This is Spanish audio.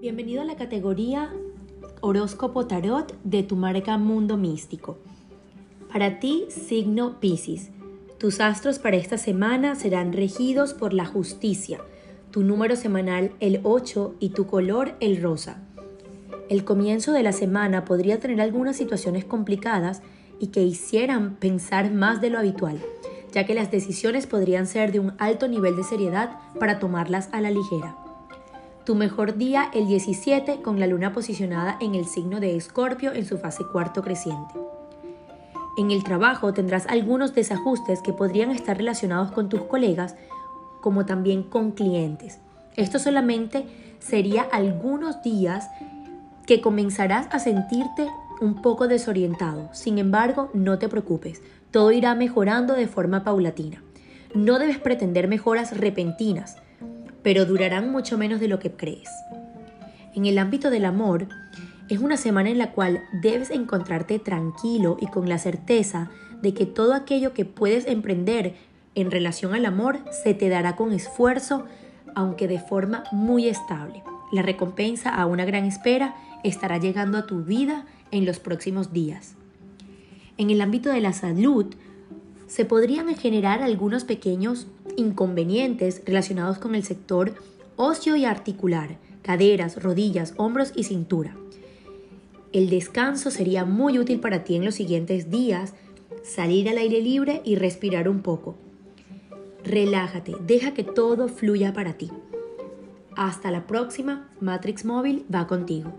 Bienvenido a la categoría Horóscopo Tarot de tu marca Mundo Místico. Para ti, signo Pisces. Tus astros para esta semana serán regidos por la justicia, tu número semanal el 8 y tu color el rosa. El comienzo de la semana podría tener algunas situaciones complicadas y que hicieran pensar más de lo habitual, ya que las decisiones podrían ser de un alto nivel de seriedad para tomarlas a la ligera tu mejor día el 17 con la luna posicionada en el signo de Escorpio en su fase cuarto creciente. En el trabajo tendrás algunos desajustes que podrían estar relacionados con tus colegas como también con clientes. Esto solamente sería algunos días que comenzarás a sentirte un poco desorientado. Sin embargo, no te preocupes, todo irá mejorando de forma paulatina. No debes pretender mejoras repentinas pero durarán mucho menos de lo que crees. En el ámbito del amor, es una semana en la cual debes encontrarte tranquilo y con la certeza de que todo aquello que puedes emprender en relación al amor se te dará con esfuerzo, aunque de forma muy estable. La recompensa a una gran espera estará llegando a tu vida en los próximos días. En el ámbito de la salud, se podrían generar algunos pequeños inconvenientes relacionados con el sector óseo y articular, caderas, rodillas, hombros y cintura. El descanso sería muy útil para ti en los siguientes días, salir al aire libre y respirar un poco. Relájate, deja que todo fluya para ti. Hasta la próxima, Matrix Móvil va contigo.